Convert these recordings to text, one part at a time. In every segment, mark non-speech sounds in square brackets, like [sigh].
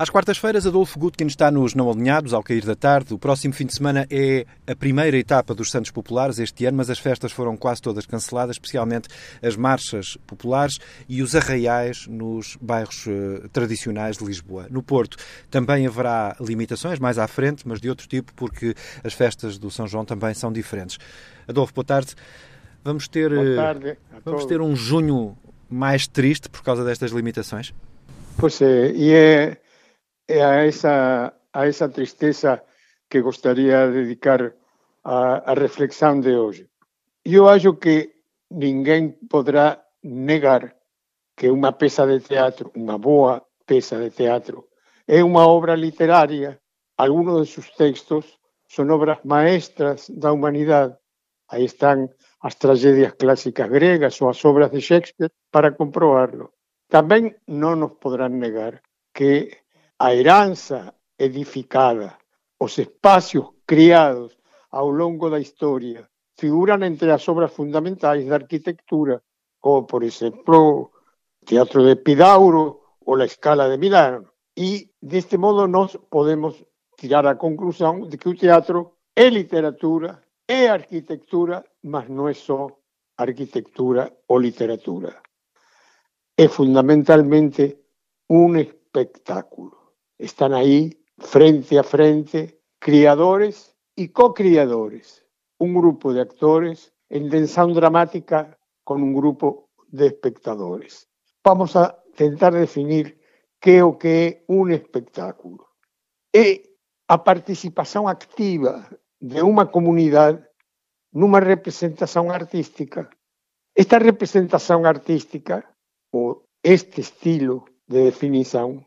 Às quartas-feiras, Adolfo Gutkin está nos Não Alinhados, ao cair da tarde. O próximo fim de semana é a primeira etapa dos Santos Populares este ano, mas as festas foram quase todas canceladas, especialmente as marchas populares e os arraiais nos bairros uh, tradicionais de Lisboa. No Porto também haverá limitações mais à frente, mas de outro tipo, porque as festas do São João também são diferentes. Adolfo, boa tarde. Vamos ter, boa tarde vamos ter um junho mais triste por causa destas limitações? Pois é, e é a esa, a esa tristeza que gostaria de dedicar a, a reflexão de hoje. Eu acho que ninguém poderá negar que uma peça de teatro, uma boa peça de teatro, é uma obra literária. Alguns de seus textos são obras maestras da humanidade. Aí estão as tragédias clássicas gregas ou as obras de Shakespeare para comprobarlo. Também não nos poderão negar que a herança edificada, os espacios criados ao longo da história figuran entre as obras fundamentais da arquitectura, como por exemplo o Teatro de Epidauro ou a Escala de Milano. E deste modo nós podemos tirar a conclusão de que o teatro é literatura, é arquitectura, mas não é só arquitectura ou literatura. É fundamentalmente um espectáculo. Están ahí frente a frente criadores y co-criadores, un grupo de actores en tensión dramática con un grupo de espectadores. Vamos a tentar definir que o que é un espectáculo. É a participación activa de unha comunidade nunha representación artística. Esta representación artística, ou este estilo de definición,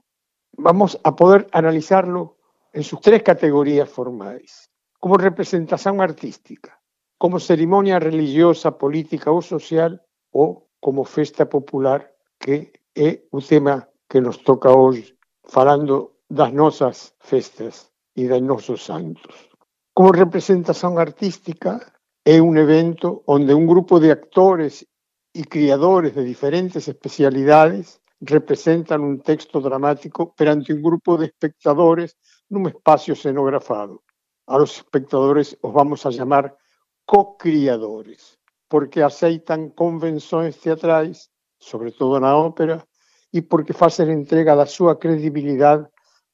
vamos a poder analizarlo en sus tres categorías formales, como representación artística, como ceremonia religiosa, política ou social, ou como festa popular, que é o tema que nos toca hoje, falando das nosas festas e dos nosos santos. Como representación artística, é un evento onde un grupo de actores e criadores de diferentes especialidades representan un texto dramático perante un grupo de espectadores nun espacio escenografado. A los espectadores os vamos a llamar co-criadores, porque aceitan convenções teatrais, sobre todo na ópera, e porque facen entrega da súa credibilidade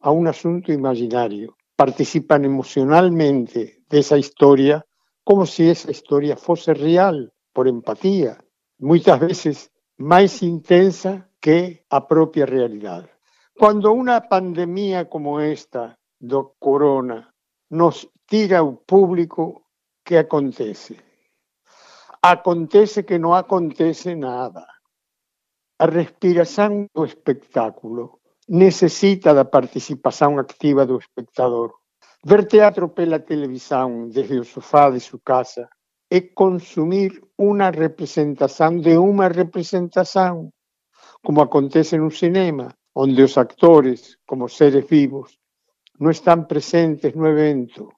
a un asunto imaginario. Participan emocionalmente desa historia como se esa historia fose real, por empatía, moitas veces máis intensa que a propia realidade. Quando unha pandemia como esta do corona nos tira o público, que acontece? Acontece que non acontece nada. A respiración do espectáculo necesita da participación activa do espectador. Ver teatro pela televisão desde o sofá de sua casa é consumir unha representación de unha representación como acontece en un cinema, onde os actores, como seres vivos, non están presentes no evento.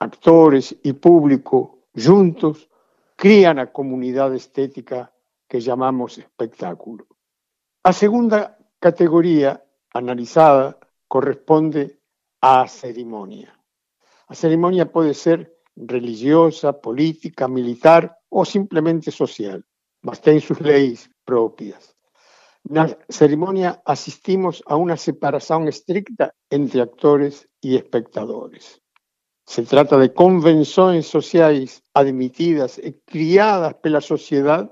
Actores e público juntos crían a comunidade estética que llamamos espectáculo. A segunda categoría analizada corresponde á ceremonia. A ceremonia pode ser religiosa, política, militar ou simplemente social, mas ten sus leis propias. Na ceremonia asistimos a unha separación estricta entre actores e espectadores. Se trata de convenções sociais admitidas e criadas pela sociedade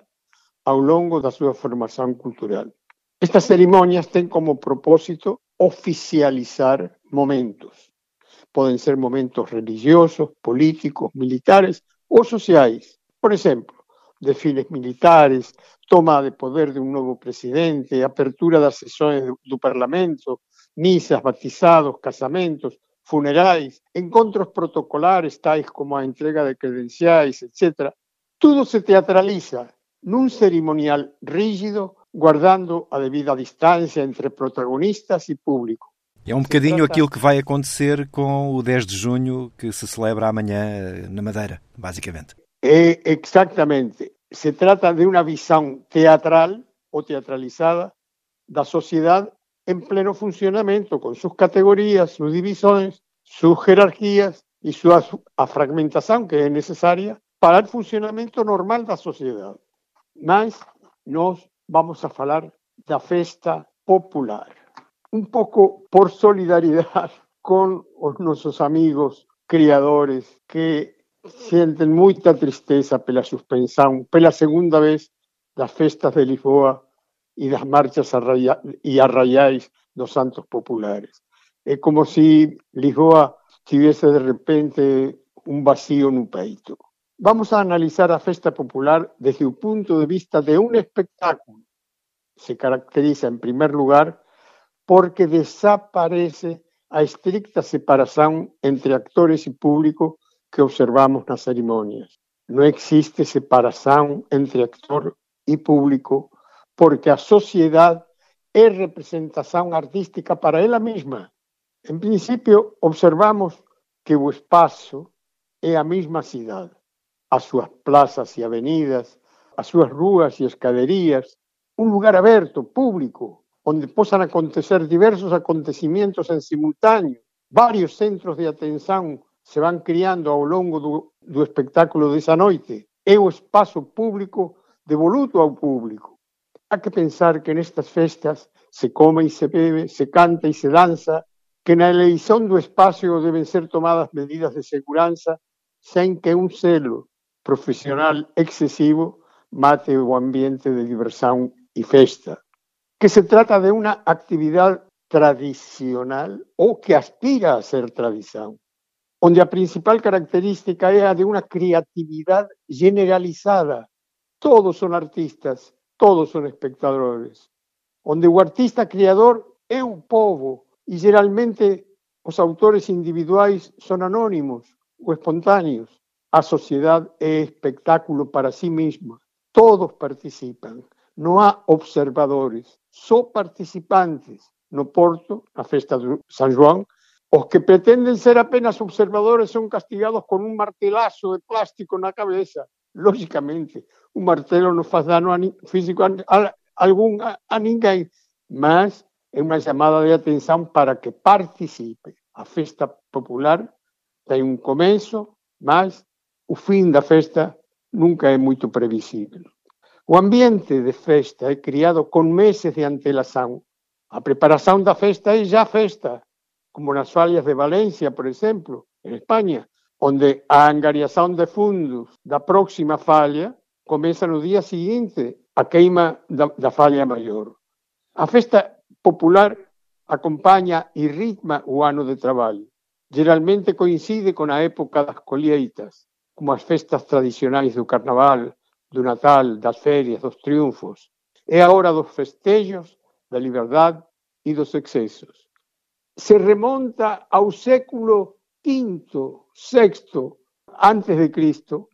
ao longo da súa formación cultural. Estas cerimonias ten como propósito oficializar momentos. Poden ser momentos religiosos, políticos, militares ou sociais. Por exemplo, desfiles militares, toma de poder de un novo presidente, apertura das sesións do Parlamento, misas, batizados, casamentos, funerais, encontros protocolares tais como a entrega de credenciais, etc. Tudo se teatraliza nun cerimonial rígido, guardando a debida distancia entre protagonistas e público. É um bocadinho aquilo que vai acontecer com o 10 de junho, que se celebra amanhã na Madeira, basicamente. É, exactamente. Se trata de unha visión teatral ou teatralizada da sociedade en pleno funcionamiento con sus categorías, sus divisiones, sus jerarquías y su fragmentación que es necesaria para el funcionamiento normal de la sociedad. Mas nos vamos a hablar de la festa popular, un poco por solidaridad [laughs] con nuestros amigos criadores que sienten mucha tristeza pela suspensão, pela segunda vez las festas de Lisboa y las marchas y arrayáis los santos populares. Es como si Lisboa tuviese de repente un vacío en un peito. Vamos a analizar la festa popular desde el punto de vista de un espectáculo. Se caracteriza en primer lugar porque desaparece a estricta separación entre actores y público que observamos las ceremonias. No existe separación entre actor y público porque a sociedad es representación artística para ella misma. En principio, observamos que o espacio es a misma ciudad, a sus plazas y avenidas, a sus ruas y escaderías, un lugar abierto, público, donde puedan acontecer diversos acontecimientos en simultáneo. Varios centros de atención se van criando ao longo do, do espectáculo desa noite. É o espaço público devoluto ao público. Há que pensar que nestas festas se come e se bebe, se canta e se danza, que na eleição do espaço deben ser tomadas medidas de segurança sem que un selo profesional excesivo mate o ambiente de diversión e festa. Que se trata de unha actividade tradicional ou que aspira a ser tradición donde la principal característica es de una creatividad generalizada. Todos son artistas, todos son espectadores. Donde el artista creador es un povo y generalmente los autores individuales son anónimos o espontáneos. A sociedad es espectáculo para sí misma. Todos participan. No hay observadores, son participantes. No Porto, la festa de San Juan, los que pretenden ser apenas observadores son castigados con un martelazo de plástico en la cabeza. Lógicamente, un martelo no hace daño físico a, algún a, a ninguém, mas é una llamada de atención para que participe. A festa popular tem un começo, mas o fin da festa nunca é muito previsível. O ambiente de festa é criado con meses de antelación. A preparación da festa é já festa como las fallas de Valencia, por ejemplo, en España, donde a angariación de fundos da próxima falla comienza no día siguiente a queima da, da falla. A festa popular acompaña e ritma o ano de traballo. Geralmente coincide con a época das colheitas, como as festas tradicionais do carnaval, do Natal, das ferias, dos triunfos. É a hora dos festejos, da liberdade e dos excesos se remonta ao século V, VI antes de Cristo,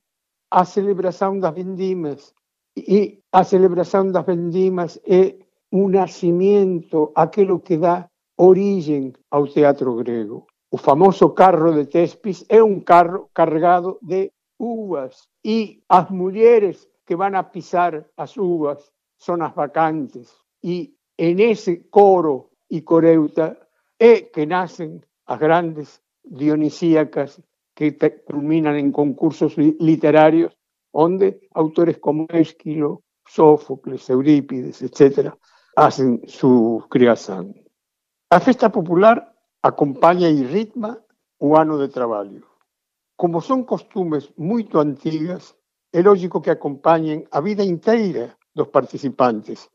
a celebração das vendimas. E a celebração das vendimas é um nascimento, aquilo que dá origem ao teatro grego. O famoso carro de Tespis é um carro carregado de uvas e as mulheres que vão a pisar as uvas são as vacantes. E nesse coro e coreuta e que nacen as grandes dionisíacas que culminan en concursos literarios donde autores como Esquilo, Sófocles, Eurípides, etc., hacen su creación. A festa popular acompaña y ritma o ano de traballo. Como son costumes muito antigas, é lógico que acompañen a vida inteira dos participantes,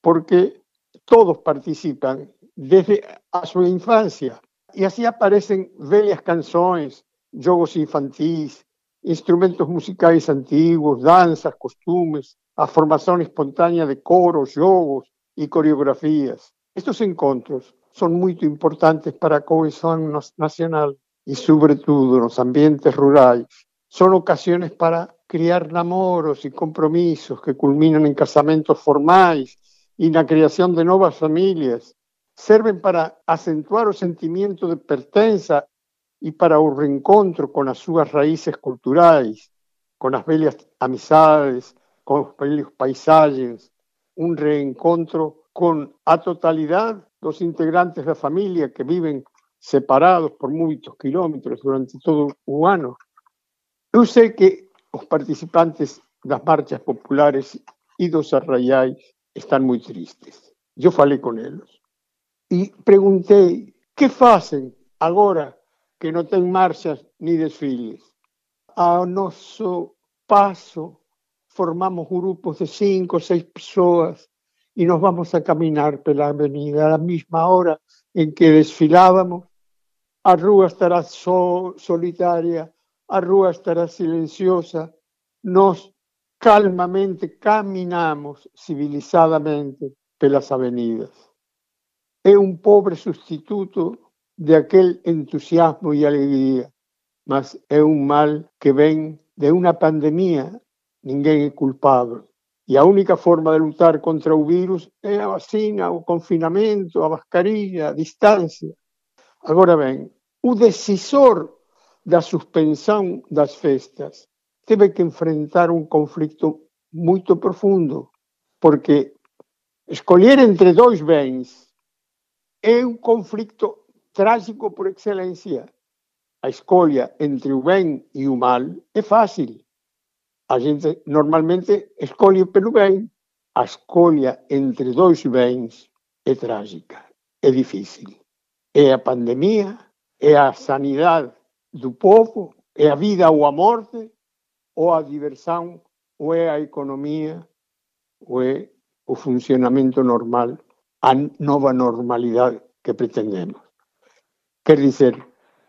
porque todos participan desde a su infancia. Y así aparecen bellas canciones, juegos infantis, instrumentos musicales antiguos, danzas, costumes, a formación espontánea de coros, jogos y coreografías. Estos encontros son muy importantes para la cohesión nacional y sobre todo en los ambientes rurales. Son ocasiones para criar enamoros y compromisos que culminan en casamentos formales y la creación de nuevas familias serven para acentuar o sentimiento de pertenza e para o reencontro con as súas raíces culturais, con as bellas amizades, con os bellos paisagens, un reencontro con a totalidade dos integrantes da familia que viven separados por moitos quilómetros durante todo o ano. Eu sei que os participantes das marchas populares e dos arraiais están moi tristes. Eu falei con eles e preguntei que facen agora que non ten marchas ni desfiles. Ao noso paso formamos grupos de cinco ou seis persoas e nos vamos a caminar pela avenida a mesma hora en que desfilábamos. A rúa estará so, solitaria, a rúa estará silenciosa. Nos calmamente caminamos civilizadamente pelas avenidas. É un pobre sustituto de aquel entusiasmo e alegría, mas é un mal que ven de unha pandemia, ninguén é culpable. E a única forma de lutar contra o virus é a vacina, o confinamento, a mascarilla, a distancia. Agora ben, o decisor da suspensão das festas teve que enfrentar un conflicto moito profundo, porque escolher entre dois bens é un conflicto trágico por excelencia. A escolha entre o ben e o mal é fácil. A gente normalmente escolhe pelo bem. A escolha entre dois bens é trágica, é difícil. É a pandemia, é a sanidade do povo, é a vida ou a morte, ou a diversão, ou é a economia, ou é o funcionamento normal, a nova normalidade que pretendemos. Quer dizer,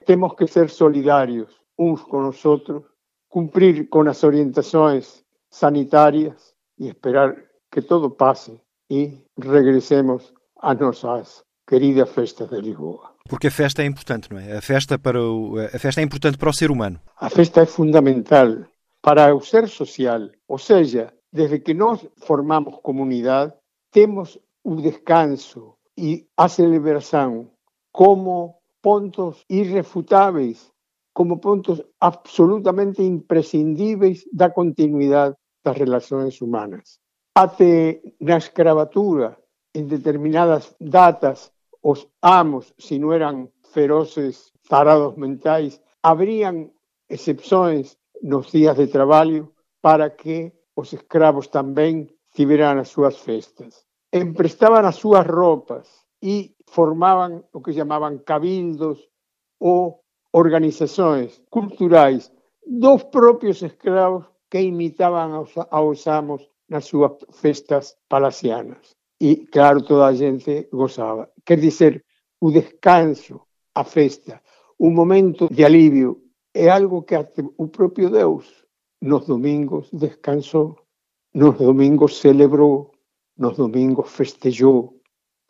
temos que ser solidarios uns con os outros cumprir con as orientações sanitárias e esperar que todo pase e regressemos às nossas queridas festas de Lisboa. Porque a festa é importante, não é? A festa, para o, a festa é importante para o ser humano. A festa é fundamental para o ser social. Ou seja, desde que nós formamos comunidade, temos o descanso e a celebração como pontos irrefutáveis como pontos absolutamente imprescindíveis da continuidade das relações humanas. Até na escravatura, em determinadas datas, os amos, se não eram ferozes tarados mentais, abriam exceções nos dias de trabalho para que os escravos também tiveran as súas festas. Emprestaban as súas roupas e formaban o que chamaban cabildos ou organizações culturais dos próprios escravos que imitaban aos, aos amos nas súas festas palacianas. E, claro, toda a gente gozaba. Quer dizer, o descanso, a festa, o momento de alivio, é algo que até o propio Deus nos domingos descansou, nos domingos celebrou, nos domingos festejou,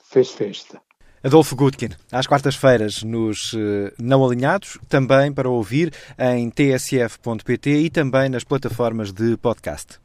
fez festa. Adolfo Gutkin, às quartas-feiras nos eh, Não Alinhados, também para ouvir em tsf.pt e também nas plataformas de podcast.